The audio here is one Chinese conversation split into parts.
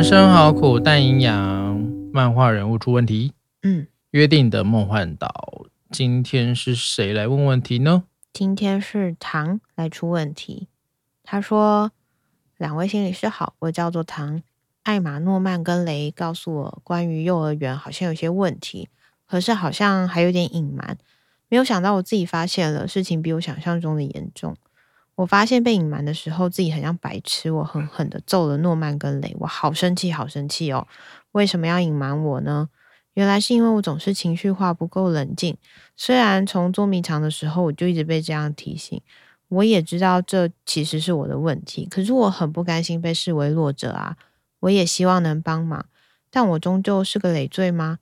人生好苦，但营养。漫画人物出问题。嗯，约定的梦幻岛，今天是谁来问问题呢？今天是唐来出问题。他说：“两位心理师好，我叫做唐。艾玛诺曼跟雷告诉我，关于幼儿园好像有些问题，可是好像还有点隐瞒。没有想到我自己发现了，事情比我想象中的严重。”我发现被隐瞒的时候，自己很像白痴。我狠狠的揍了诺曼跟雷，我好生气，好生气哦！为什么要隐瞒我呢？原来是因为我总是情绪化，不够冷静。虽然从捉迷藏的时候，我就一直被这样提醒。我也知道这其实是我的问题，可是我很不甘心被视为弱者啊！我也希望能帮忙，但我终究是个累赘吗？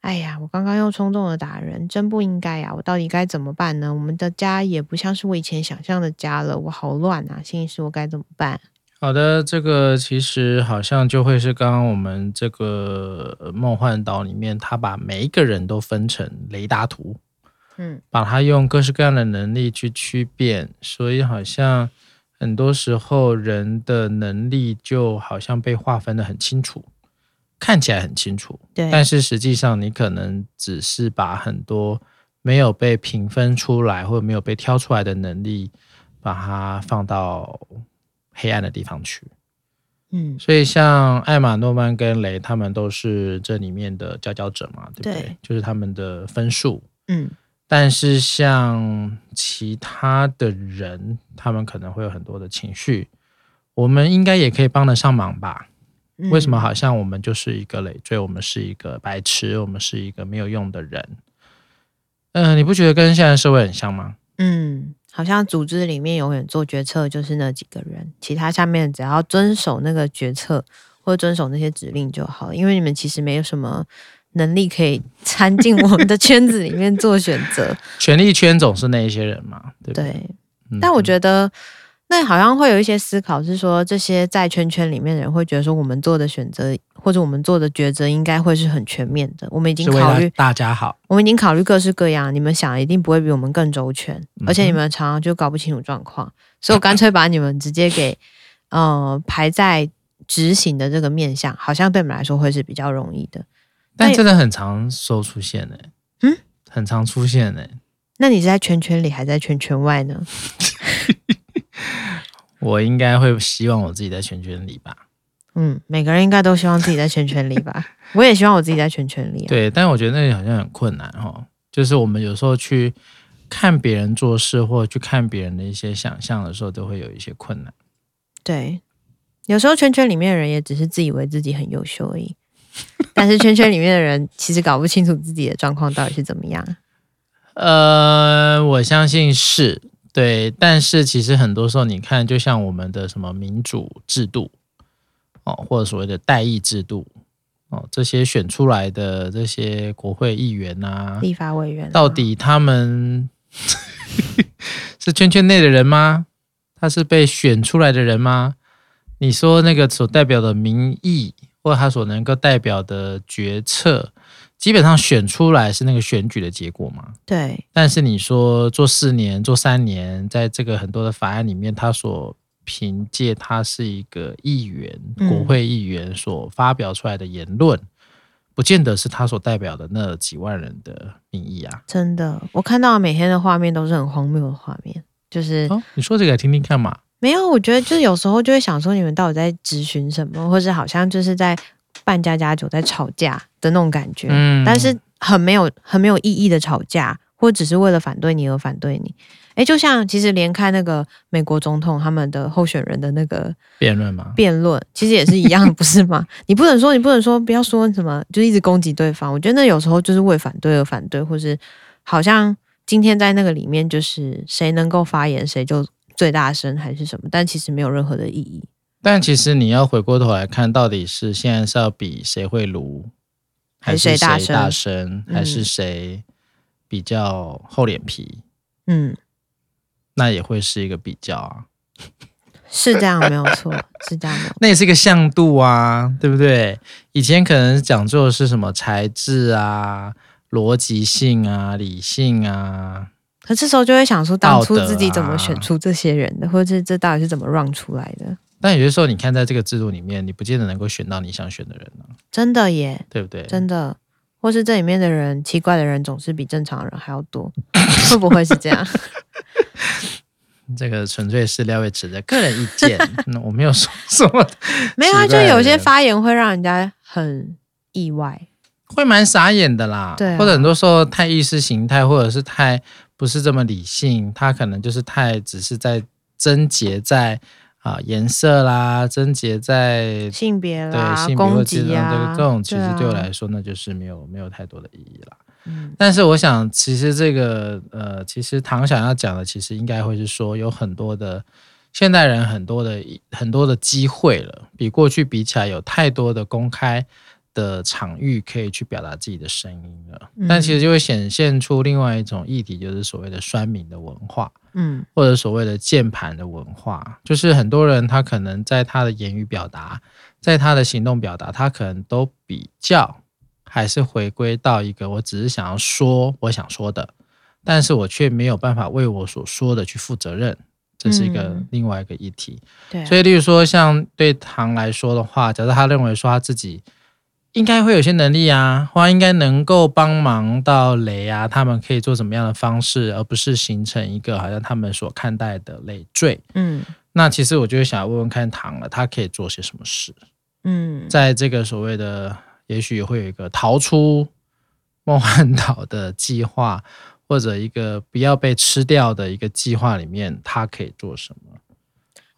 哎呀，我刚刚又冲动的打人，真不应该呀！我到底该怎么办呢？我们的家也不像是我以前想象的家了，我好乱啊！心理师，我该怎么办？好的，这个其实好像就会是刚刚我们这个梦幻岛里面，他把每一个人都分成雷达图，嗯，把它用各式各样的能力去区辨，所以好像很多时候人的能力就好像被划分的很清楚。看起来很清楚，对，但是实际上你可能只是把很多没有被评分出来或者没有被挑出来的能力，把它放到黑暗的地方去。嗯，所以像艾玛诺曼跟雷，他们都是这里面的佼佼者嘛，对不对？对，就是他们的分数。嗯，但是像其他的人，他们可能会有很多的情绪，我们应该也可以帮得上忙吧。为什么好像我们就是一个累赘？我们是一个白痴，我们是一个没有用的人？嗯、呃，你不觉得跟现在社会很像吗？嗯，好像组织里面永远做决策就是那几个人，其他下面只要遵守那个决策或遵守那些指令就好了。因为你们其实没有什么能力可以参进我们的圈子里面做选择。权力圈总是那一些人嘛，对不对？对，但我觉得。那好像会有一些思考，是说这些在圈圈里面的人会觉得说，我们做的选择或者我们做的抉择应该会是很全面的。我们已经考虑大家好，我们已经考虑各式各样，你们想一定不会比我们更周全，而且你们常常就搞不清楚状况，所以我干脆把你们直接给呃排在执行的这个面向，好像对你们来说会是比较容易的。但真的很常说出现呢，嗯，很常出现呢。那你是在圈圈里还在圈圈外呢？我应该会希望我自己在圈圈里吧。嗯，每个人应该都希望自己在圈圈里吧。我也希望我自己在圈圈里啊。对，但我觉得那里好像很困难哈。就是我们有时候去看别人做事，或者去看别人的一些想象的时候，都会有一些困难。对，有时候圈圈里面的人也只是自以为自己很优秀而已。但是圈圈里面的人其实搞不清楚自己的状况到底是怎么样。呃，我相信是。对，但是其实很多时候，你看，就像我们的什么民主制度哦，或者所谓的代议制度哦，这些选出来的这些国会议员啊、立法委员啊，到底他们 是圈圈内的人吗？他是被选出来的人吗？你说那个所代表的民意，或他所能够代表的决策？基本上选出来是那个选举的结果嘛？对。但是你说做四年、做三年，在这个很多的法案里面，他所凭借他是一个议员、国会议员所发表出来的言论，嗯、不见得是他所代表的那几万人的民意啊！真的，我看到每天的画面都是很荒谬的画面，就是、哦、你说这个来听听看嘛？没有，我觉得就是有时候就会想说，你们到底在质询什么，或者好像就是在。扮家家酒在吵架的那种感觉，嗯，但是很没有很没有意义的吵架，或只是为了反对你而反对你。哎，就像其实连看那个美国总统他们的候选人的那个辩论嘛，辩论其实也是一样，不是吗？你不能说你不能说不要说什么，就一直攻击对方。我觉得那有时候就是为反对而反对，或是好像今天在那个里面就是谁能够发言谁就最大声还是什么，但其实没有任何的意义。但其实你要回过头来看，到底是现在是要比谁会撸，还是谁大声，还是谁比较厚脸皮？嗯，那也会是一个比较啊，是这样没有错，是这样的。那也是一个向度啊，对不对？以前可能讲究的是什么材质啊、逻辑性啊、理性啊，可这时候就会想说，当初自己怎么选出这些人的，啊、或者这到底是怎么让出来的？但有些时候，你看在这个制度里面，你不见得能够选到你想选的人呢、啊。真的耶，对不对？真的，或是这里面的人，奇怪的人总是比正常人还要多，会不会是这样？这个纯粹是廖伟池的个人意见，那我没有说什么。没有啊，就有些发言会让人家很意外，会蛮傻眼的啦。对、啊，或者很多时候太意识形态，或者是太不是这么理性，他可能就是太只是在贞洁在啊颜色啦，贞洁在性别啦，对性别攻击啊，这种其实对我来说，那就是没有没有太多的意义啦。嗯，但是我想，其实这个呃，其实唐想要讲的，其实应该会是说，有很多的现代人，很多的很多的机会了，比过去比起来，有太多的公开的场域可以去表达自己的声音了。嗯，但其实就会显现出另外一种议题，就是所谓的酸民的文化，嗯，或者所谓的键盘的文化，就是很多人他可能在他的言语表达，在他的行动表达，他可能都比较。还是回归到一个，我只是想要说我想说的，但是我却没有办法为我所说的去负责任，这是一个另外一个议题。嗯、对，所以例如说，像对唐来说的话，假设他认为说他自己应该会有些能力啊，花应该能够帮忙到雷啊，他们可以做什么样的方式，而不是形成一个好像他们所看待的累赘。嗯，那其实我就想要问问看唐了，他可以做些什么事？嗯，在这个所谓的。也许也会有一个逃出梦幻岛的计划，或者一个不要被吃掉的一个计划里面，他可以做什么？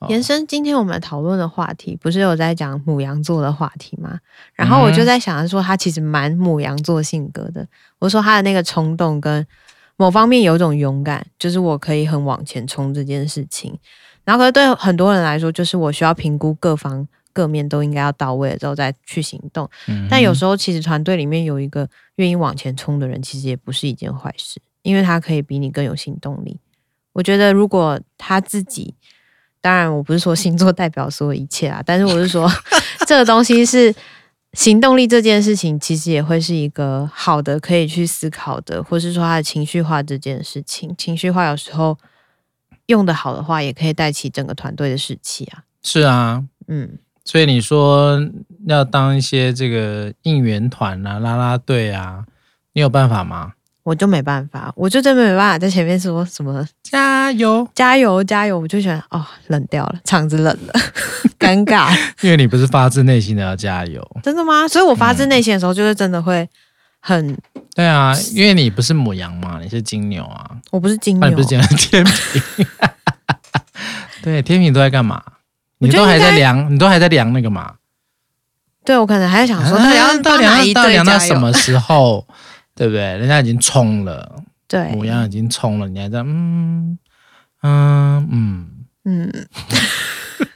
延伸今天我们讨论的话题，不是有在讲母羊座的话题吗？然后我就在想说，他其实蛮母羊座性格的。我说他的那个冲动跟某方面有一种勇敢，就是我可以很往前冲这件事情。然后可是对很多人来说，就是我需要评估各方。各面都应该要到位了之后再去行动，嗯，但有时候其实团队里面有一个愿意往前冲的人，其实也不是一件坏事，因为他可以比你更有行动力。我觉得如果他自己，当然我不是说星座代表所有一切啊，但是我是说 这个东西是行动力这件事情，其实也会是一个好的可以去思考的，或是说他的情绪化这件事情，情绪化有时候用得好的话，也可以带起整个团队的士气啊。是啊，嗯。所以你说要当一些这个应援团啊、啦啦队啊，你有办法吗？我就没办法，我就真的没办法在前面说什么加油、加油、加油，我就觉得哦，冷掉了，场子冷了，尴尬。因为你不是发自内心的要加油，真的吗？所以我发自内心的时候，就是真的会很、嗯……对啊，因为你不是母羊嘛，你是金牛啊，我不是金牛，你不是金牛，天秤。对，天秤都在干嘛？你都还在量，你都还在量那个嘛？对，我可能还在想说，到底要到量到量到什么时候？对不对？人家已经冲了，对，牡羊已经冲了，你还在嗯嗯嗯嗯，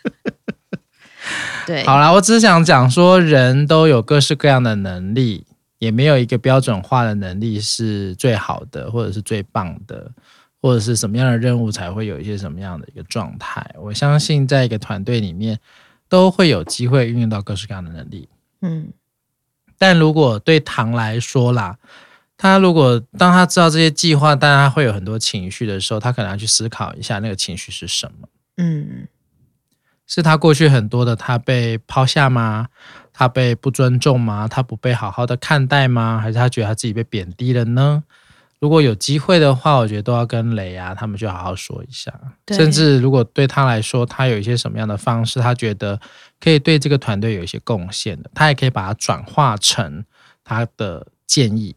对。好啦，我只是想讲说，人都有各式各样的能力，也没有一个标准化的能力是最好的，或者是最棒的。或者是什么样的任务才会有一些什么样的一个状态？我相信在一个团队里面都会有机会运用到各式各样的能力。嗯，但如果对唐来说啦，他如果当他知道这些计划，但他会有很多情绪的时候，他可能要去思考一下那个情绪是什么。嗯，是他过去很多的他被抛下吗？他被不尊重吗？他不被好好的看待吗？还是他觉得他自己被贬低了呢？如果有机会的话，我觉得都要跟雷啊他们去好好说一下。甚至如果对他来说，他有一些什么样的方式，他觉得可以对这个团队有一些贡献的，他也可以把它转化成他的建议，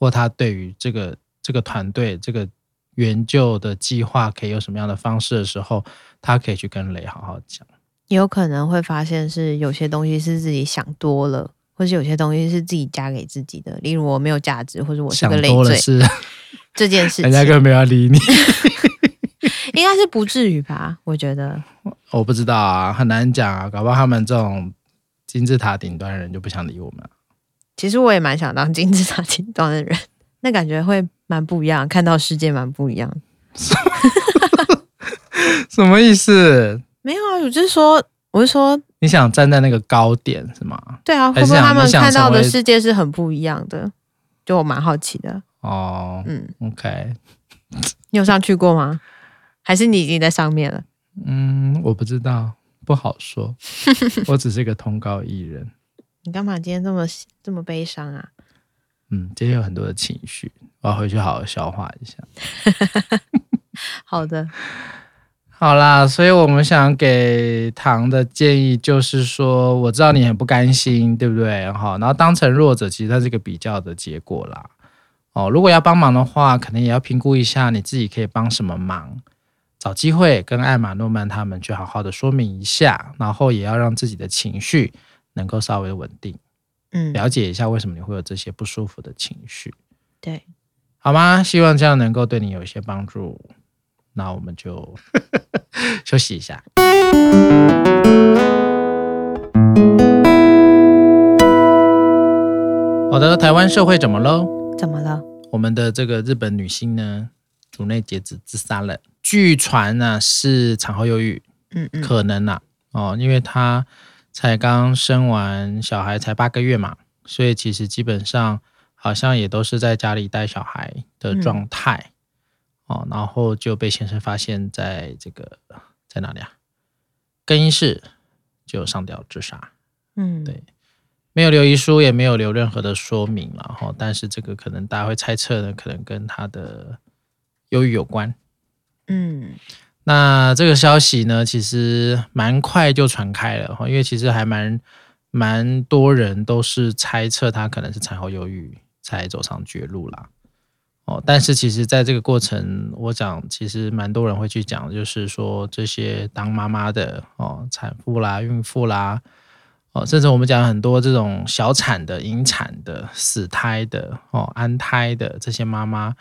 或他对于这个这个团队这个援救的计划可以有什么样的方式的时候，他可以去跟雷好好讲。有可能会发现是有些东西是自己想多了。或是有些东西是自己加给自己的，例如我没有价值，或者我是个累赘，是这件事情，人家根本没有要理你，应该是不至于吧？我觉得，我不知道啊，很难讲啊，搞不好他们这种金字塔顶端的人就不想理我们。其实我也蛮想当金字塔顶端的人，那感觉会蛮不一样，看到世界蛮不一样。什么意思？没有啊，我就是说，我是说。你想站在那个高点是吗？对啊，会不会他们看到的世界是很不一样的？就我蛮好奇的。哦，嗯，OK。你有上去过吗？还是你已经在上面了？嗯，我不知道，不好说，我只是一个通告艺人。你干嘛今天这么这么悲伤啊？嗯，今天有很多的情绪，我要回去好好消化一下。好的，好啦，所以我们想给唐的建议就是说，我知道你很不甘心，对不对？好，然后当成弱者，其实它是一个比较的结果啦。哦，如果要帮忙的话，可能也要评估一下你自己可以帮什么忙，找机会跟艾玛诺曼他们去好好的说明一下，然后也要让自己的情绪能够稍微稳定，嗯，了解一下为什么你会有这些不舒服的情绪，对，好吗？希望这样能够对你有一些帮助。那我们就 休息一下。好的，台湾社会怎么了？怎么了？我们的这个日本女星呢，主内结子自杀了。据传呢是产后忧郁，嗯嗯，可能呐、啊，哦，因为她才刚生完小孩，才八个月嘛，所以其实基本上好像也都是在家里带小孩的状态，嗯、哦，然后就被先生发现在这个在哪里啊？更衣室就上吊自杀，嗯，对。没有留遗书，也没有留任何的说明，然后，但是这个可能大家会猜测呢，可能跟他的忧郁有关。嗯，那这个消息呢，其实蛮快就传开了哈，因为其实还蛮蛮多人都是猜测他可能是产后忧郁才走上绝路啦。哦，但是其实在这个过程，我讲其实蛮多人会去讲，就是说这些当妈妈的哦，产妇啦、孕妇啦。哦，甚至我们讲很多这种小产的、引产的、死胎的、哦安胎的这些妈妈，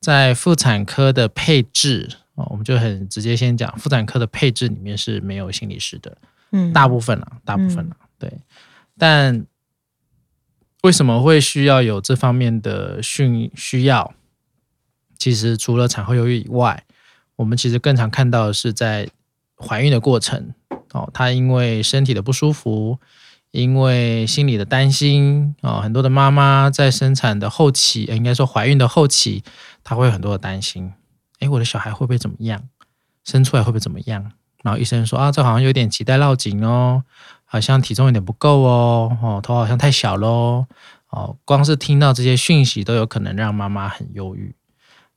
在妇产科的配置哦，我们就很直接先讲，妇产科的配置里面是没有心理师的，嗯，大部分了，大部分了，嗯、对。但为什么会需要有这方面的训需要？其实除了产后忧郁以外，我们其实更常看到的是在怀孕的过程。哦，她因为身体的不舒服，因为心理的担心啊、哦，很多的妈妈在生产的后期，应该说怀孕的后期，她会有很多的担心。诶，我的小孩会不会怎么样？生出来会不会怎么样？然后医生说啊，这好像有点脐带绕颈哦，好像体重有点不够哦，哦，头好像太小喽。哦，光是听到这些讯息，都有可能让妈妈很忧郁。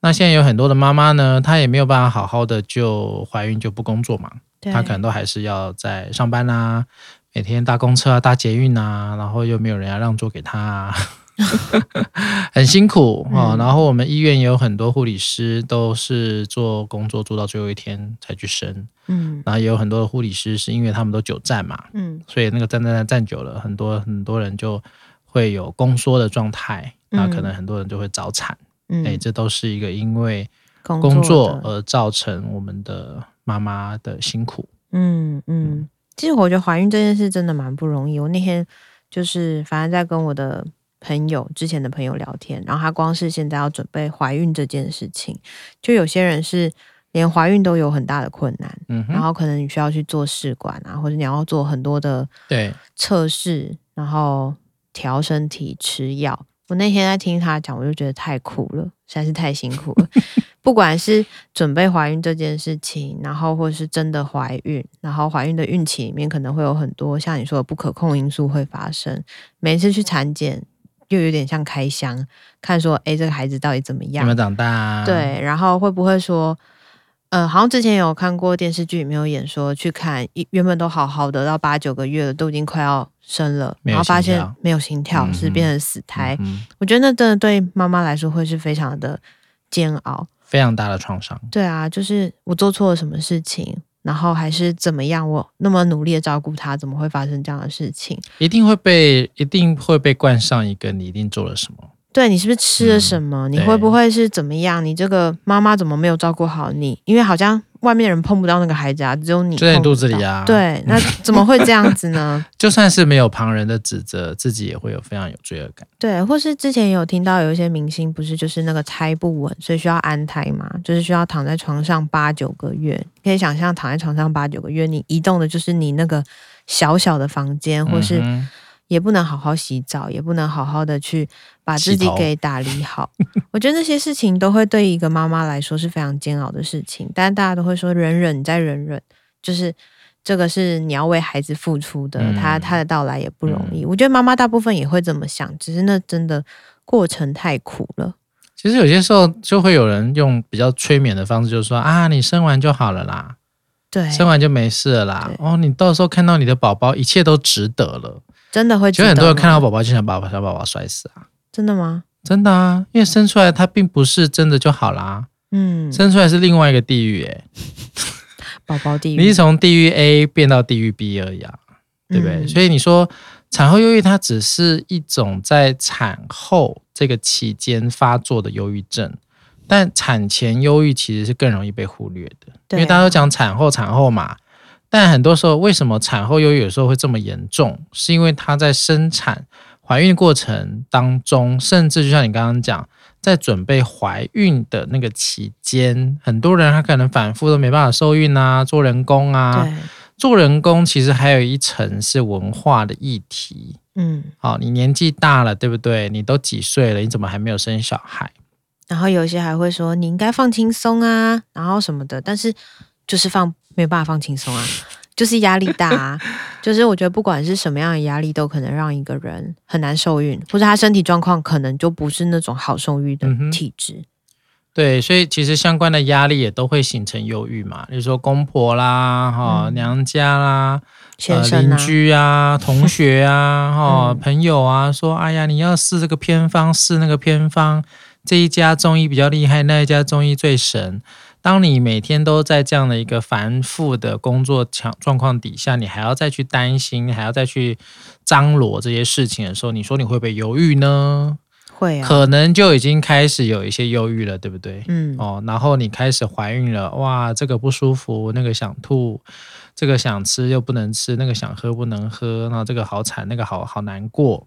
那现在有很多的妈妈呢，她也没有办法好好的就怀孕就不工作嘛。她可能都还是要在上班啊，每天搭公车啊、搭捷运啊，然后又没有人要让座给她啊，很辛苦啊。然后我们医院也有很多护理师都是做工作做到最后一天才去生，嗯，然后也有很多的护理师是因为他们都久站嘛，嗯，所以那个站站站站久了，很多很多人就会有宫缩的状态，那可能很多人就会早产，嗯，哎，这都是一个因为工作而造成我们的。妈妈的辛苦，嗯。嗯，其实我觉得怀孕这件事真的蛮不容易。我那天就是反正在跟我的朋友之前的朋友聊天，然后他光是现在要准备怀孕这件事情，就有些人是连怀孕都有很大的困难，嗯，然后可能你需要去做试管啊，或者你要做很多的对测试，然后调身体吃药。我那天在听他讲，我就觉得太苦了，实在是太辛苦了。不管是准备怀孕这件事情，然后或者是真的怀孕，然后怀孕的孕期里面可能会有很多像你说的不可控因素会发生。每次去产检，又有点像开箱，看说，哎，这个孩子到底怎么样？有没有长大啊？对，然后会不会说，呃，好像之前有看过电视剧里面有演说，去看原本都好好的，到八九个月了，都已经快要生了，然后发现没有心跳，嗯、是变成死胎。嗯、我觉得那真的对妈妈来说会是非常的煎熬。非常大的创伤。对啊，就是我做错了什么事情，然后还是怎么样？我那么努力的照顾他，怎么会发生这样的事情？一定会被，一定会被冠上一个你一定做了什么？对，你是不是吃了什么？嗯、你会不会是怎么样？你这个妈妈怎么没有照顾好你？因为好像。外面人碰不到那个孩子啊，只有你就在你肚子里啊。对，那怎么会这样子呢？就算是没有旁人的指责，自己也会有非常有罪恶感。对，或是之前有听到有一些明星，不是就是那个胎不稳，所以需要安胎嘛，就是需要躺在床上八九个月。可以想象躺在床上八九个月，你移动的就是你那个小小的房间，或是。也不能好好洗澡，也不能好好的去把自己给打理 好。我觉得那些事情都会对一个妈妈来说是非常煎熬的事情。但大家都会说忍忍再忍忍，就是这个是你要为孩子付出的，嗯、他他的到来也不容易。嗯、我觉得妈妈大部分也会这么想，只是那真的过程太苦了。其实有些时候就会有人用比较催眠的方式，就是说啊，你生完就好了啦，对，生完就没事了啦。哦，你到时候看到你的宝宝，一切都值得了，真的会。其实很多人看到宝宝就想把小宝宝摔死啊，真的吗？真的啊，因为生出来他并不是真的就好啦，嗯，生出来是另外一个地狱哎。宝宝地狱，你是从地狱 A 变到地狱 B 而已啊，对不对？嗯、所以你说产后忧郁，它只是一种在产后这个期间发作的忧郁症，但产前忧郁其实是更容易被忽略的，啊、因为大家都讲产后产后嘛，但很多时候为什么产后忧郁有时候会这么严重？是因为她在生产、怀孕过程当中，甚至就像你刚刚讲。在准备怀孕的那个期间，很多人他可能反复都没办法受孕啊，做人工啊，对做人工其实还有一层是文化的议题。嗯，好，你年纪大了，对不对？你都几岁了？你怎么还没有生小孩？然后有些还会说你应该放轻松啊，然后什么的，但是就是放没有办法放轻松啊。就是压力大啊，就是我觉得不管是什么样的压力，都可能让一个人很难受孕，或者他身体状况可能就不是那种好受孕的体质。嗯。对，所以其实相关的压力也都会形成忧郁嘛，比如说公婆啦、哈、嗯、娘家啦、先生啊、邻居啊、同学啊、哈、嗯、朋友啊，说哎呀，你要试这个偏方，试那个偏方，这一家中医比较厉害，那一家中医最神。当你每天都在这样的一个繁复的工作强状况底下，你还要再去担心，还要再去张罗这些事情的时候，你说你会不会犹豫呢？会啊，可能就已经开始有一些忧郁了，对不对？嗯，哦，然后你开始怀孕了，哇，这个不舒服，那个想吐，这个想吃又不能吃，那个想喝不能喝，然后这个好惨，那个好好难过，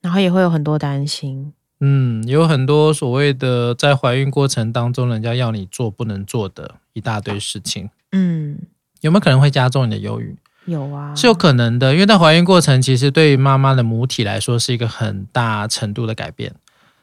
然后也会有很多担心。嗯，有很多所谓的在怀孕过程当中，人家要你做不能做的一大堆事情。嗯，有没有可能会加重你的忧郁？有啊，是有可能的，因为在怀孕过程，其实对于妈妈的母体来说是一个很大程度的改变。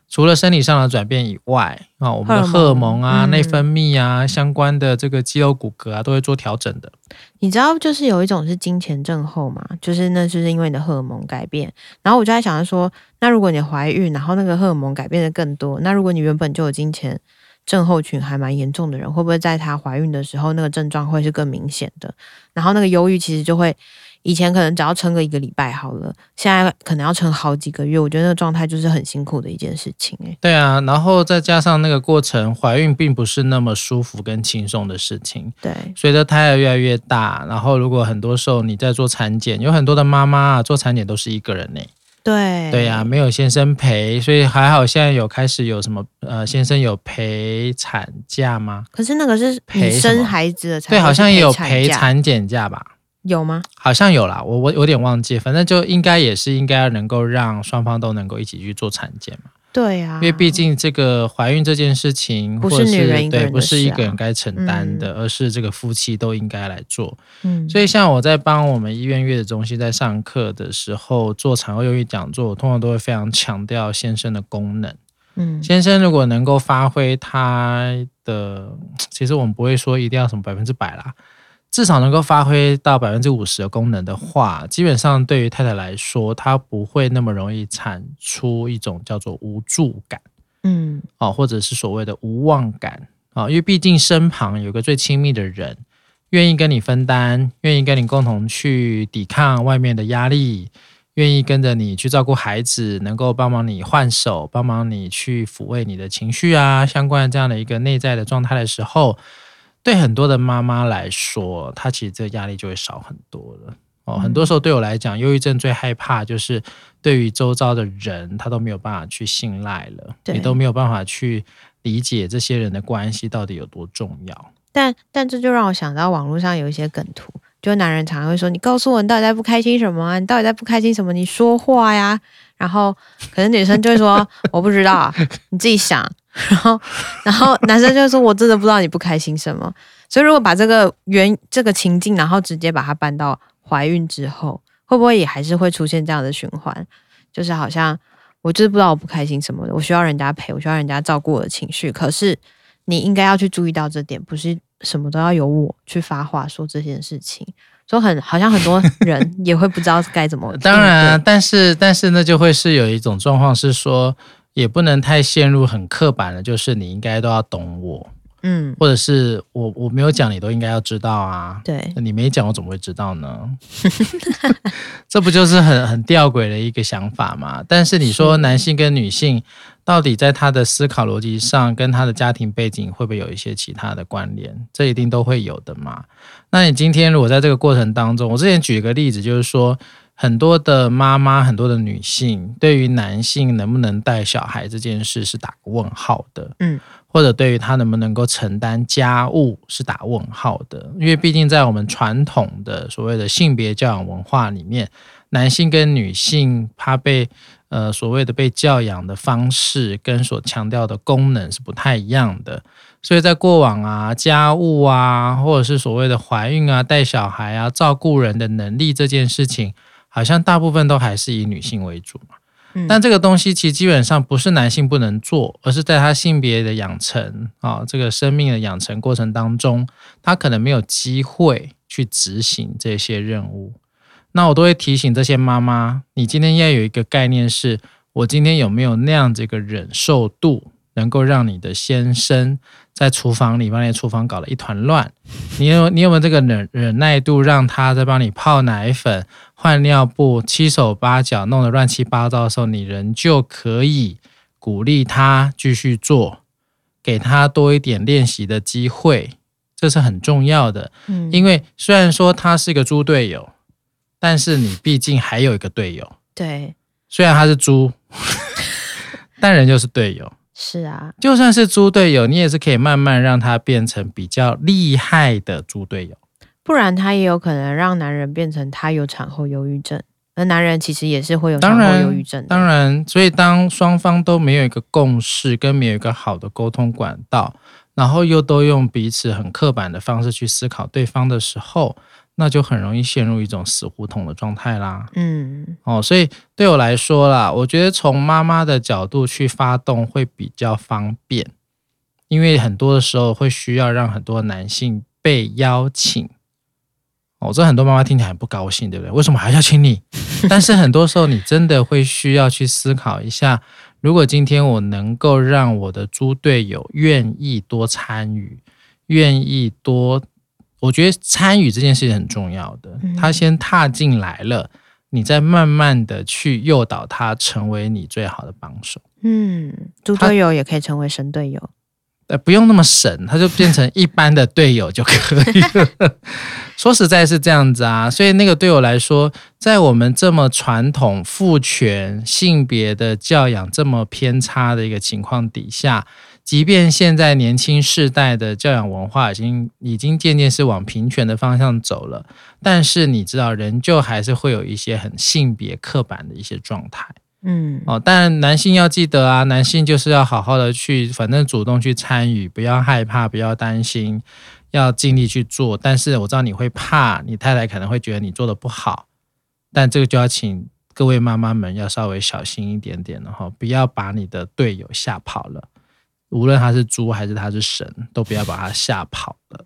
除了生理上的转变以外，啊，我们的荷尔蒙啊、内分泌啊、相关的这个肌肉骨骼啊，都会做调整的。你知道，就是有一种是金钱症候嘛，就是那就是因为你的荷尔蒙改变。然后我就在想着说，那如果你怀孕，然后那个荷尔蒙改变的更多，那如果你原本就有金钱症候群还蛮严重的人，会不会在她怀孕的时候，那个症状会是更明显的？然后那个忧郁其实就会。以前可能只要撑个一个礼拜好了，现在可能要撑好几个月。我觉得那个状态就是很辛苦的一件事情哎。对啊，然后再加上那个过程，怀孕并不是那么舒服跟轻松的事情。对，随着胎儿越来越大，然后如果很多时候你在做产检，有很多的妈妈啊做产检都是一个人呢。对对呀、啊，没有先生陪，所以还好现在有开始有什么呃，先生有陪产假吗？可是那个是陪生孩子的产，对，好像也有陪产检假吧。有吗？好像有啦，我我有点忘记，反正就应该也是应该能够让双方都能够一起去做产检嘛。对呀、啊，因为毕竟这个怀孕这件事情不是女人一个人的事、啊、对，不是一个人该承担的，嗯、而是这个夫妻都应该来做。嗯，所以像我在帮我们医院月子中心在上课的时候做产后忧郁讲座，我通常都会非常强调先生的功能。嗯，先生如果能够发挥他的，其实我们不会说一定要什么百分之百啦。至少能够发挥到百分之五十的功能的话，基本上对于太太来说，她不会那么容易产出一种叫做无助感，嗯，啊，或者是所谓的无望感啊，因为毕竟身旁有个最亲密的人，愿意跟你分担，愿意跟你共同去抵抗外面的压力，愿意跟着你去照顾孩子，能够帮忙你换手，帮忙你去抚慰你的情绪啊，相关的这样的一个内在的状态的时候。对很多的妈妈来说，她其实这个压力就会少很多了哦。很多时候对我来讲，忧郁症最害怕就是对于周遭的人，她都没有办法去信赖了，你都没有办法去理解这些人的关系到底有多重要。但但这就让我想到网络上有一些梗图，就男人常常会说：“你告诉我，你到底在不开心什么啊？你到底在不开心什么？你说话呀。”然后可能女生就会说：“我不知道，你自己想。” 然后，然后男生就说：“我真的不知道你不开心什么。”所以，如果把这个原这个情境，然后直接把它搬到怀孕之后，会不会也还是会出现这样的循环？就是好像我就是不知道我不开心什么的，我需要人家陪，我需要人家照顾我的情绪。可是你应该要去注意到这点，不是什么都要由我去发话说这件事情。说很好像很多人也会不知道该怎么。当然啊，但是但是那就会是有一种状况是说，也不能太陷入很刻板的，就是你应该都要懂我。嗯，或者是我我没有讲，你都应该要知道啊。对，你没讲，我怎么会知道呢？这不就是很很吊诡的一个想法吗？但是你说男性跟女性到底在他的思考逻辑上，跟他的家庭背景会不会有一些其他的关联？这一定都会有的嘛。那你今天如果在这个过程当中，我之前举一个例子，就是说很多的妈妈，很多的女性对于男性能不能带小孩这件事是打个问号的。嗯。或者对于他能不能够承担家务是打问号的，因为毕竟在我们传统的所谓的性别教养文化里面，男性跟女性他被呃所谓的被教养的方式跟所强调的功能是不太一样的，所以在过往啊家务啊或者是所谓的怀孕啊带小孩啊照顾人的能力这件事情，好像大部分都还是以女性为主嘛。但这个东西其实基本上不是男性不能做，而是在他性别的养成啊，这个生命的养成过程当中，他可能没有机会去执行这些任务。那我都会提醒这些妈妈，你今天要有一个概念是，我今天有没有那样子一个忍受度，能够让你的先生在厨房里把你厨房搞得一团乱？你有你有没有这个忍忍耐度，让他在帮你泡奶粉？换尿布，七手八脚弄得乱七八糟的时候，你仍旧可以鼓励他继续做，给他多一点练习的机会，这是很重要的。嗯，因为虽然说他是一个猪队友，但是你毕竟还有一个队友。对，虽然他是猪，但人就是队友。是啊，就算是猪队友，你也是可以慢慢让他变成比较厉害的猪队友。不然他也有可能让男人变成他有产后忧郁症，而男人其实也是会有产后忧郁症当然，所以当双方都没有一个共识，跟没有一个好的沟通管道，然后又都用彼此很刻板的方式去思考对方的时候，那就很容易陷入一种死胡同的状态啦。嗯，哦，所以对我来说啦，我觉得从妈妈的角度去发动会比较方便，因为很多的时候会需要让很多男性被邀请。我知道很多妈妈听起来很不高兴，对不对？为什么还要请你？但是很多时候，你真的会需要去思考一下：如果今天我能够让我的猪队友愿意多参与，愿意多，我觉得参与这件事情很重要的。他先踏进来了，你再慢慢的去诱导他成为你最好的帮手。嗯，猪队友也可以成为神队友。呃，不用那么神，他就变成一般的队友就可以了。说实在是这样子啊，所以那个对我来说，在我们这么传统父权性别的教养这么偏差的一个情况底下，即便现在年轻世代的教养文化已经已经渐渐是往平权的方向走了，但是你知道，仍旧还是会有一些很性别刻板的一些状态。嗯，哦，但男性要记得啊，男性就是要好好的去，反正主动去参与，不要害怕，不要担心，要尽力去做。但是我知道你会怕，你太太可能会觉得你做的不好，但这个就要请各位妈妈们要稍微小心一点点了哈，不要把你的队友吓跑了。无论他是猪还是他是神，都不要把他吓跑了。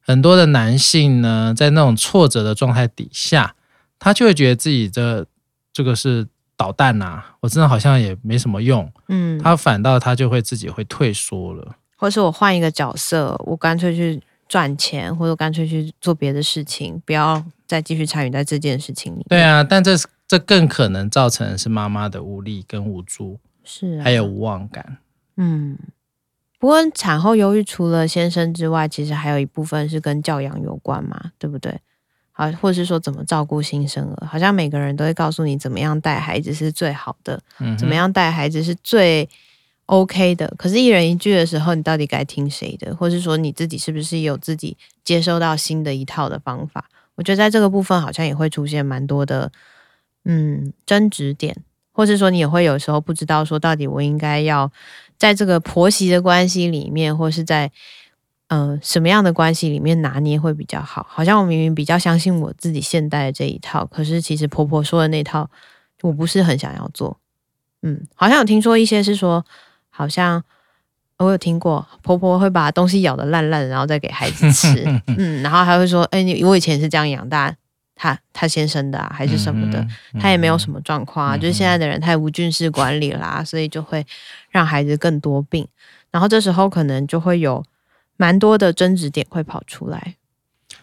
很多的男性呢，在那种挫折的状态底下，他就会觉得自己的这个是。捣蛋呐、啊，我真的好像也没什么用。嗯，他反倒他就会自己会退缩了，或者是我换一个角色，我干脆去赚钱，或者干脆去做别的事情，不要再继续参与在这件事情里。对啊，但这这更可能造成的是妈妈的无力跟无助，是、啊、还有无望感。嗯，不过产后忧郁除了先生之外，其实还有一部分是跟教养有关嘛，对不对？好，或者是说怎么照顾新生儿，好像每个人都会告诉你怎么样带孩子是最好的，嗯、怎么样带孩子是最 OK 的。可是，一人一句的时候，你到底该听谁的？或是说你自己是不是有自己接收到新的一套的方法？我觉得在这个部分好像也会出现蛮多的，嗯，争执点，或是说你也会有时候不知道说到底我应该要在这个婆媳的关系里面，或是在。嗯、呃，什么样的关系里面拿捏会比较好？好像我明明比较相信我自己现代的这一套，可是其实婆婆说的那套，我不是很想要做。嗯，好像有听说一些是说，好像我有听过婆婆会把东西咬得烂烂的，然后再给孩子吃。嗯，然后还会说：“哎、欸，你我以前是这样养大他，他先生的啊，还是什么的，嗯、他也没有什么状况啊。嗯、就是现在的人太无菌式管理啦、啊，所以就会让孩子更多病。然后这时候可能就会有蛮多的争执点会跑出来。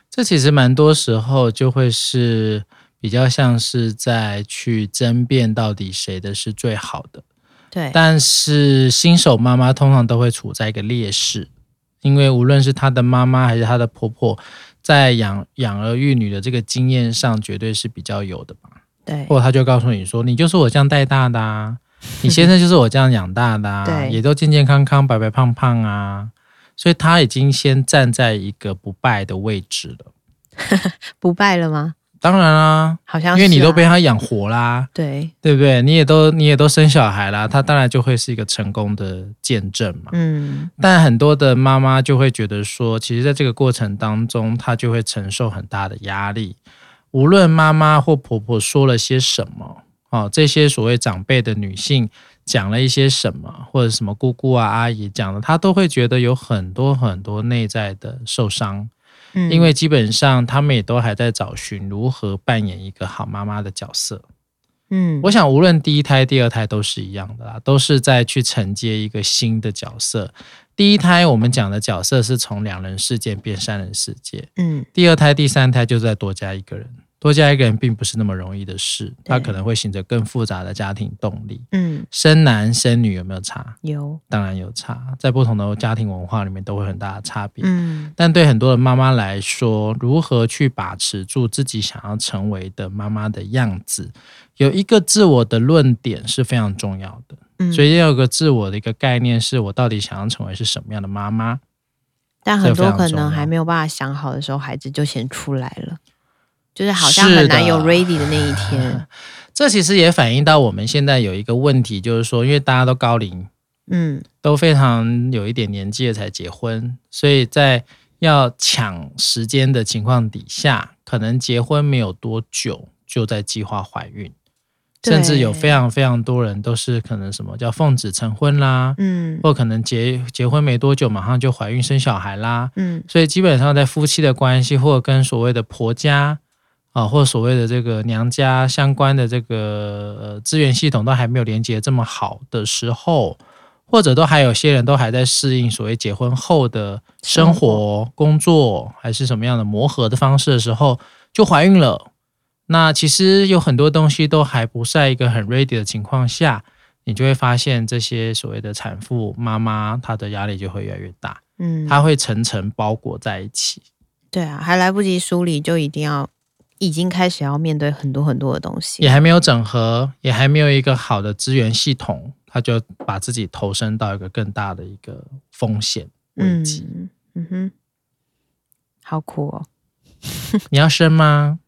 这其实蛮多时候就会是比较像是在去争辩到底谁的是最好的。”对，但是新手妈妈通常都会处在一个劣势，因为无论是她的妈妈还是她的婆婆，在养养儿育女的这个经验上，绝对是比较有的吧。对，或者他就告诉你说：“你就是我这样带大的啊，你先生就是我这样养大的啊，对，也都健健康康、白白胖胖啊。”所以他已经先站在一个不败的位置了。不败了吗？当然啦、啊，好像因为你都被他养活啦，对对不对？你也都你也都生小孩啦，他当然就会是一个成功的见证嘛。嗯，但很多的妈妈就会觉得说，其实在这个过程当中，她就会承受很大的压力。无论妈妈或婆婆说了些什么，哦，这些所谓长辈的女性讲了一些什么，或者什么姑姑啊阿姨讲的，她都会觉得有很多很多内在的受伤。因为基本上他们也都还在找寻如何扮演一个好妈妈的角色。嗯，我想无论第一胎、第二胎都是一样的啦，都是在去承接一个新的角色。第一胎我们讲的角色是从两人世界变三人世界。嗯，第二胎、第三胎就再多加一个人。多加一个人并不是那么容易的事，他可能会形成更复杂的家庭动力。嗯，生男生女有没有差？有，当然有差，在不同的家庭文化里面都会很大的差别。嗯，但对很多的妈妈来说，如何去把持住自己想要成为的妈妈的样子，有一个自我的论点是非常重要的。嗯，所以要有个自我的一个概念，是我到底想要成为是什么样的妈妈？但很多可能还没有办法想好的时候，孩子就先出来了。就是好像很难有 ready 的那一天，这其实也反映到我们现在有一个问题，就是说，因为大家都高龄，嗯，都非常有一点年纪了才结婚，所以在要抢时间的情况底下，可能结婚没有多久就在计划怀孕，甚至有非常非常多人都是可能什么叫奉子成婚啦，嗯，或可能结结婚没多久马上就怀孕生小孩啦，嗯，所以基本上在夫妻的关系或跟所谓的婆家。啊，或所谓的这个娘家相关的这个呃资源系统都还没有连接这么好的时候，或者都还有些人都还在适应所谓结婚后的生活、工作，还是什么样的磨合的方式的时候，就怀孕了。那其实有很多东西都还不在一个很 ready 的情况下，你就会发现这些所谓的产妇妈妈，她的压力就会越来越大。嗯，她会层层包裹在一起。对啊，还来不及梳理，就一定要。已经开始要面对很多很多的东西，也还没有整合，也还没有一个好的资源系统，他就把自己投身到一个更大的一个风险危机。嗯，嗯哼，好苦哦！你要生吗？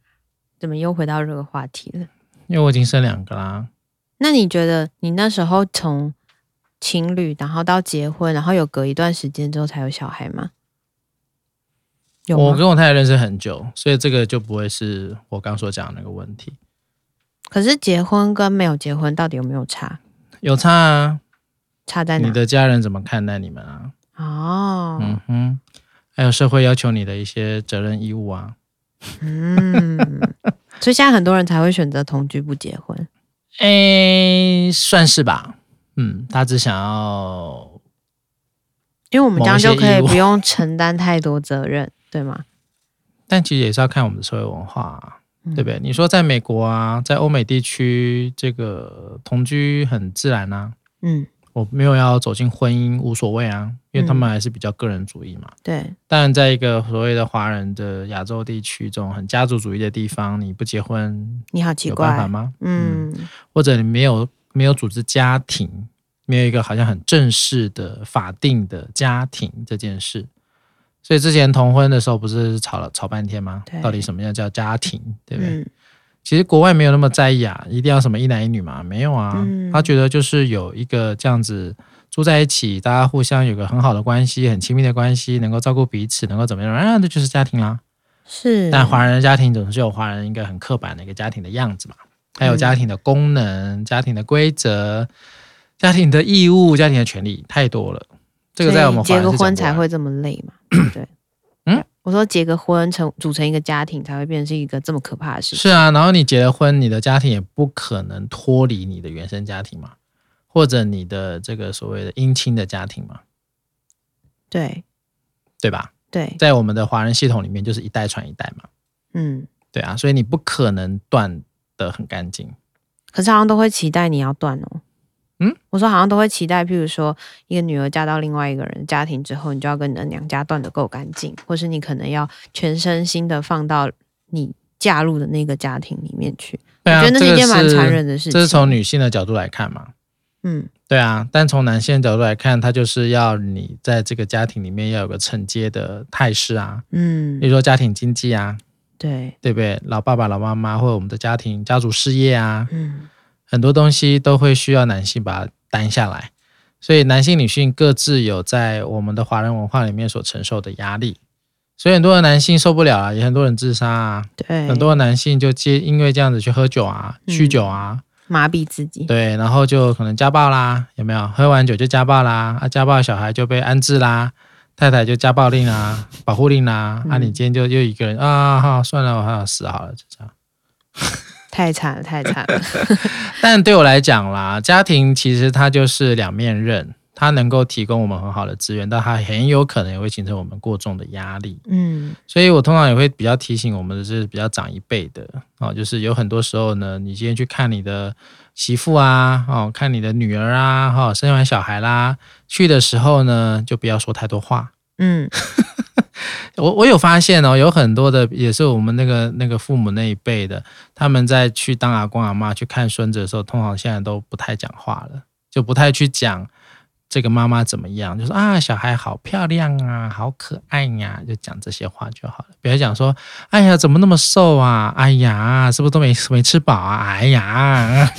怎么又回到这个话题了？因为我已经生两个啦。那你觉得你那时候从情侣，然后到结婚，然后有隔一段时间之后才有小孩吗？我跟我太太认识很久，所以这个就不会是我刚所讲的那个问题。可是结婚跟没有结婚到底有没有差？有差啊，差在哪？你的家人怎么看待你们啊？哦，嗯哼，还有社会要求你的一些责任义务啊。嗯，所以现在很多人才会选择同居不结婚。诶，算是吧。嗯，他只想要，因为我们这样就可以不用承担太多责任。对吗？但其实也是要看我们的社会文化啊，嗯，对不对？你说在美国啊，在欧美地区，这个同居很自然啊。嗯，我没有要走进婚姻，无所谓啊，因为他们还是比较个人主义嘛。嗯，对。但在一个所谓的华人的亚洲地区，这种很家族主义的地方，你不结婚，你好奇怪，有办法吗？嗯，嗯，或者你没有没有组织家庭，没有一个好像很正式的法定的家庭这件事。所以之前同婚的时候不是吵了吵半天吗？到底什么样叫家庭，对不对？嗯、其实国外没有那么在意啊，一定要什么一男一女嘛？没有啊，嗯、他觉得就是有一个这样子住在一起，大家互相有个很好的关系，很亲密的关系，能够照顾彼此，能够怎么样啊？这就是家庭啦。是，但华人的家庭总是有华人一个很刻板的一个家庭的样子嘛，还有家庭的功能、嗯、家庭的规则、家庭的义务、家庭的权利太多了。这个在我们结个婚才会这么累嘛？对，嗯，我说结个婚成组成一个家庭才会变成一个这么可怕的事情。是啊，然后你结了婚，你的家庭也不可能脱离你的原生家庭嘛，或者你的这个所谓的姻亲的家庭嘛？对，对吧？对，在我们的华人系统里面，就是一代传一代嘛。嗯，对啊，所以你不可能断的很干净。可是好像都会期待你要断哦。嗯，我说好像都会期待，譬如说一个女儿嫁到另外一个人家庭之后，你就要跟你的娘家断得够干净，或是你可能要全身心的放到你嫁入的那个家庭里面去。对啊，我觉得那是一件蛮残忍的事情。这是从女性的角度来看嘛。嗯，对啊，但从男性的角度来看，他就是要你在这个家庭里面要有个承接的态势啊。嗯，比如说家庭经济啊。对，对不对？老爸爸、老妈妈，或者我们的家庭、家族事业啊，嗯，很多东西都会需要男性把它担下来。所以男性、女性各自有在我们的华人文化里面所承受的压力。所以很多的男性受不了啊，也很多人自杀啊。对，很多的男性就接因为这样子去喝酒啊、酗酒啊，嗯、麻痹自己。对，然后就可能家暴啦，有没有？喝完酒就家暴啦，啊，家暴小孩就被安置啦。太太就家暴令啊，保护令啊，嗯、啊，你今天就又一个人啊，好，算了，我还要死好了，就这样，太惨了，太惨了。但对我来讲啦，家庭其实它就是两面刃，它能够提供我们很好的资源，但它很有可能也会形成我们过重的压力。嗯，所以我通常也会比较提醒我们的是比较长一辈的啊，就是有很多时候呢，你今天去看你的。媳妇啊，哦，看你的女儿啊，哈、哦，生完小孩啦，去的时候呢，就不要说太多话。嗯，我我有发现哦，有很多的也是我们那个那个父母那一辈的，他们在去当阿公阿妈去看孙子的时候，通常现在都不太讲话了，就不太去讲。这个妈妈怎么样？就说啊，小孩好漂亮啊，好可爱呀、啊，就讲这些话就好了。不要讲说，哎呀，怎么那么瘦啊？哎呀，是不是都没没吃饱啊？哎呀，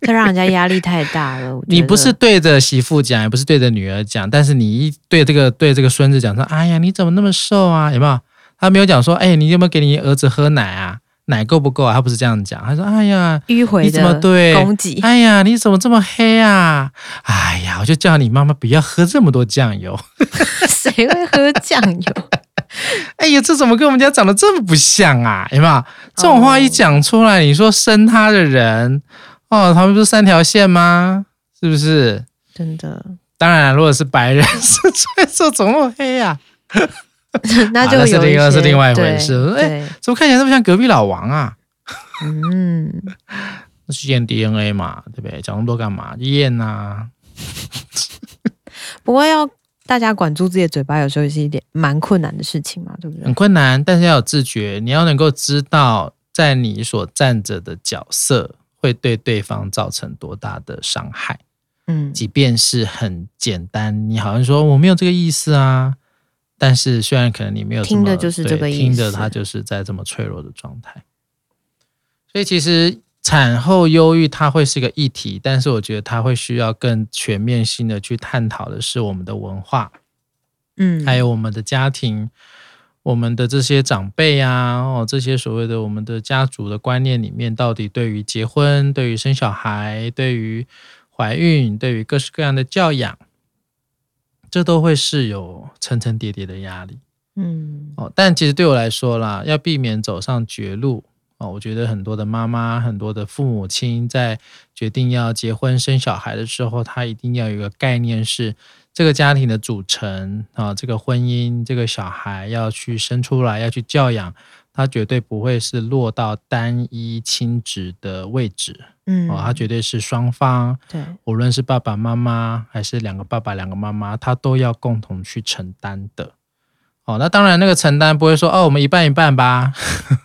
这让人家压力太大了。你不是对着媳妇讲，也不是对着女儿讲，但是你一对这个对这个孙子讲说，哎呀，你怎么那么瘦啊？有没有？他没有讲说，哎，你有没有给你儿子喝奶啊？奶够不够啊？他不是这样讲，他说：“哎呀，迂回的攻击。哎呀，你怎么这么黑啊？哎呀，我就叫你妈妈不要喝这么多酱油。谁会喝酱油？哎呀，这怎么跟我们家长得这么不像啊？有没有？这种话一讲出来，你说生他的人哦，他们不是三条线吗？是不是？真的。当然，如果是白人，是这怎么那么黑啊？” 那就有、啊、是另外是另外一回事。哎，怎么看起来这么像隔壁老王啊？嗯，那是验 DNA 嘛，对不对？讲那么多干嘛？验啊！不过要大家管住自己的嘴巴，有时候也是一点蛮困难的事情嘛，对不对？很困难，但是要有自觉，你要能够知道，在你所站着的角色会对对方造成多大的伤害。嗯，即便是很简单，你好像说我没有这个意思啊。但是，虽然可能你没有听的就是这个意思，听着他就是在这么脆弱的状态，所以其实产后忧郁它会是一个议题，但是我觉得它会需要更全面性的去探讨的是我们的文化，嗯，还有我们的家庭，我们的这些长辈啊，哦，这些所谓的我们的家族的观念里面，到底对于结婚、对于生小孩、对于怀孕、对于各式各样的教养。这都会是有层层叠叠的压力，嗯，哦，但其实对我来说啦，要避免走上绝路哦，我觉得很多的妈妈、很多的父母亲在决定要结婚生小孩的时候，他一定要有一个概念是，这个家庭的组成啊，这个婚姻，这个小孩要去生出来，要去教养。他绝对不会是落到单一亲职的位置，嗯，哦，他绝对是双方，对，无论是爸爸妈妈还是两个爸爸两个妈妈，他都要共同去承担的，哦，那当然那个承担不会说哦，我们一半一半吧，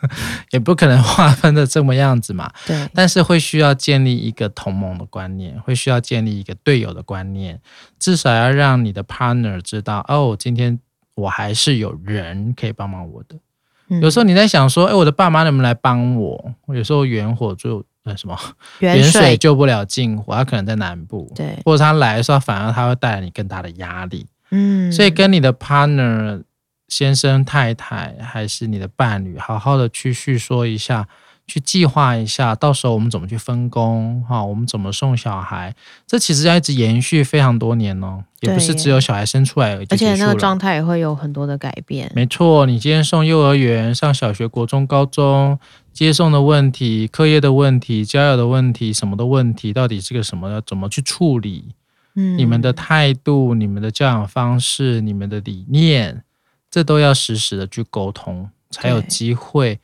也不可能划分的这么样子嘛，对，但是会需要建立一个同盟的观念，会需要建立一个队友的观念，至少要让你的 partner 知道，哦，今天我还是有人可以帮忙我的。有时候你在想说，哎，我的爸妈能不能来帮我？有时候远火就呃什么远水救不了近火，他可能在南部，对，或者他来的时候，反而他会带来你更大的压力。嗯，所以跟你的 partner、先生、太太还是你的伴侣，好好的去叙说一下，去计划一下，到时候我们怎么去分工哈？我们怎么送小孩？这其实要一直延续非常多年哦，也不是只有小孩生出来而已，而且那个状态也会有很多的改变。没错，你今天送幼儿园、上小学、国中、高中，接送的问题、课业的问题、交友的问题、什么的问题，到底是个什么？要怎么去处理？嗯，你们的态度、你们的教养方式、你们的理念，这都要实时的去沟通，才有机会。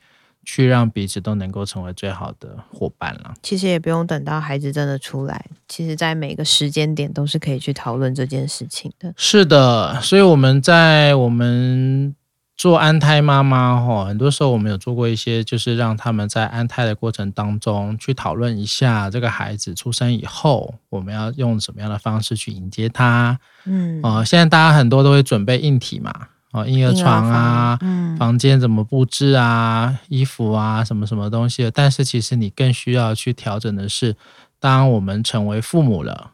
去让彼此都能够成为最好的伙伴了。其实也不用等到孩子真的出来，其实在每个时间点都是可以去讨论这件事情的。是的，所以我们在我们做安胎妈妈哈，很多时候我们有做过一些，就是让他们在安胎的过程当中去讨论一下，这个孩子出生以后，我们要用什么样的方式去迎接他。嗯，哦，现在大家很多都会准备硬体嘛。哦，婴儿床啊，房，嗯、房间怎么布置啊，衣服啊，什么什么东西。但是其实你更需要去调整的是，当我们成为父母了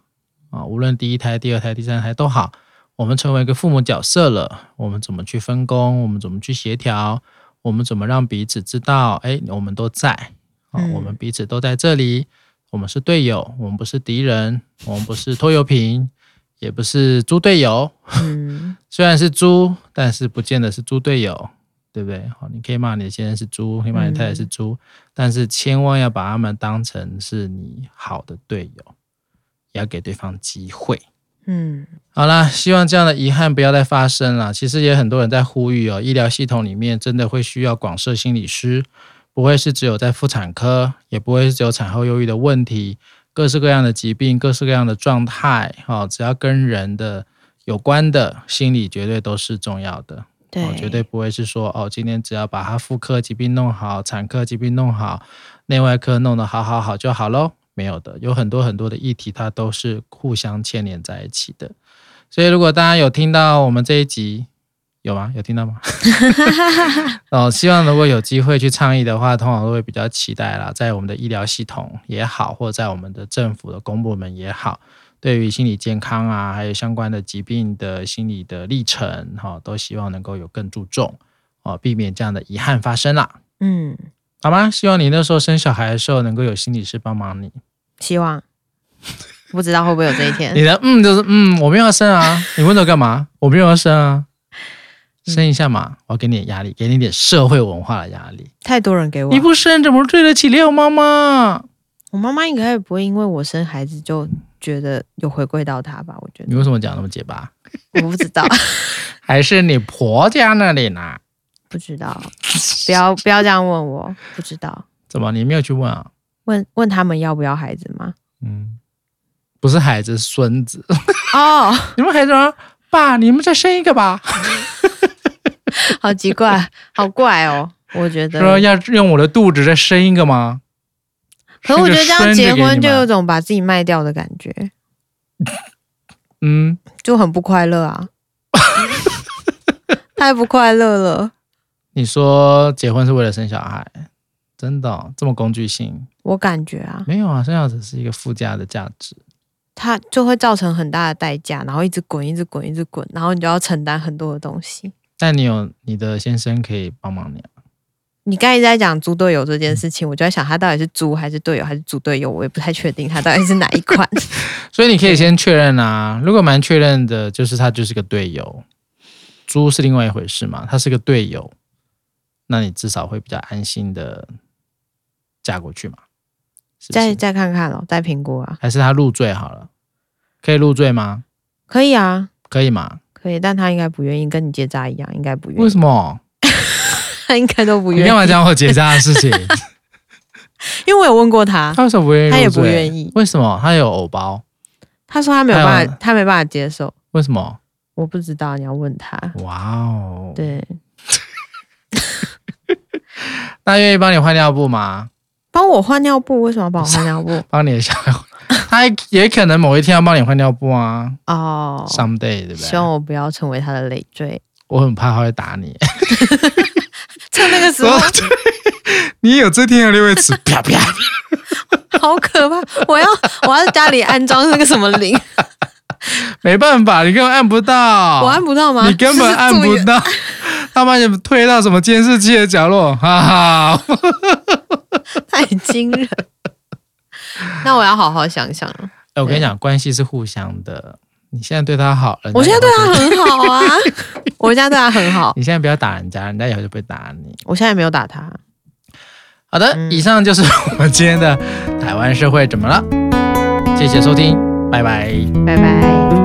啊，无论第一胎、第二胎、第三胎都好，我们成为一个父母角色了，我们怎么去分工？我们怎么去协调？我们怎么让彼此知道？哎，我们都在啊，我们彼此都在这里，我们是队友，我们不是敌人，我们不是拖油瓶。也不是猪队友，嗯，虽然是猪，但是不见得是猪队友，对不对？好，你可以骂你的先生是猪，可以骂你太太是猪，嗯，但是千万要把他们当成是你好的队友，也要给对方机会。嗯，好啦，希望这样的遗憾不要再发生了。其实也很多人在呼吁哦，医疗系统里面真的会需要广设心理师，不会是只有在妇产科，也不会是只有产后忧郁的问题。各式各样的疾病，各式各样的状态，哈，只要跟人的有关的心理，绝对都是重要的。对，绝对不会是说哦，今天只要把他妇科疾病弄好，产科疾病弄好，内外科弄得好好好就好喽。没有的，有很多很多的议题，它都是互相牵连在一起的。所以，如果大家有听到我们这一集，有吗？有听到吗？哦，希望如果有机会去倡议的话，通常都会比较期待啦，在我们的医疗系统也好，或者在我们的政府的公部门也好，对于心理健康啊，还有相关的疾病的心理的历程，哈，都希望能够有更注重哦，避免这样的遗憾发生啦。嗯，好吗？希望你那时候生小孩的时候，能够有心理师帮忙你。希望，不知道会不会有这一天。你的嗯，就是嗯，我没有要生啊，你问我干嘛？我没有要生啊。生一下嘛，我给你点压力，给你点社会文化的压力。太多人给我，你不生怎么对得起六妈妈？我妈妈应该也不会因为我生孩子就觉得有回归到她吧？我觉得。你为什么讲那么结巴？我不知道，还是你婆家那里呢？不知道，不要不要这样问我，不知道。怎么你没有去问啊？问问他们要不要孩子吗？嗯，不是孩子，是孙子。哦，你们孩子吗？爸，你们再生一个吧。好奇怪，好怪哦！我觉得说要用我的肚子再生一个吗？可我觉得这样结婚就有种把自己卖掉的感觉，嗯，就很不快乐啊，太不快乐了。你说结婚是为了生小孩，真的哦，这么工具性？我感觉啊，没有啊，生小孩只是一个附加的价值，它就会造成很大的代价，然后一直滚，一直滚，一直滚，然后你就要承担很多的东西。但你有你的先生可以帮忙你啊。你刚才在讲猪队友这件事情，嗯、我就在想他到底是猪还是队友还是猪队友，我也不太确定他到底是哪一款。所以你可以先确认啊，如果蛮确认的，就是他就是个队友，猪是另外一回事嘛，他是个队友，那你至少会比较安心的嫁过去嘛。是是再再看看咯，再评估啊。还是他入赘好了，可以入赘吗？可以啊，可以吗？可以，但他应该不愿意，跟你结扎一样，应该不愿意。为什么？他应该都不愿意。你干嘛讲我结扎的事情？因为我有问过他，他为什么不愿意？他也不愿意。为什么？他有偶包。他说他没有办法，他没办法接受。为什么？我不知道，你要问他。哇哦。对。那愿意帮你换尿布吗？帮我换尿布？为什么要帮我换尿布？帮你的小孩。他也可能某一天要帮你换尿布啊！哦，someday 对不对？希望我不要成为他的累赘。我很怕他会打你。趁那个时候，你有这天的六位词，啪啪，好可怕！我要我要在家里安装那个什么铃。没办法，你根本按不到。我按不到吗？你根本按不到。他把你推到什么监视器的角落？哈哈。太惊人。那我要好好想想。哎，我跟你讲，关系是互相的。你现在对他好了，我现在对他很好啊。我现在对他很好。你现在不要打人家，人家以后就不会打你。我现在没有打他。好的，嗯、以上就是我们今天的台湾社会怎么了。谢谢收听，拜拜，拜拜。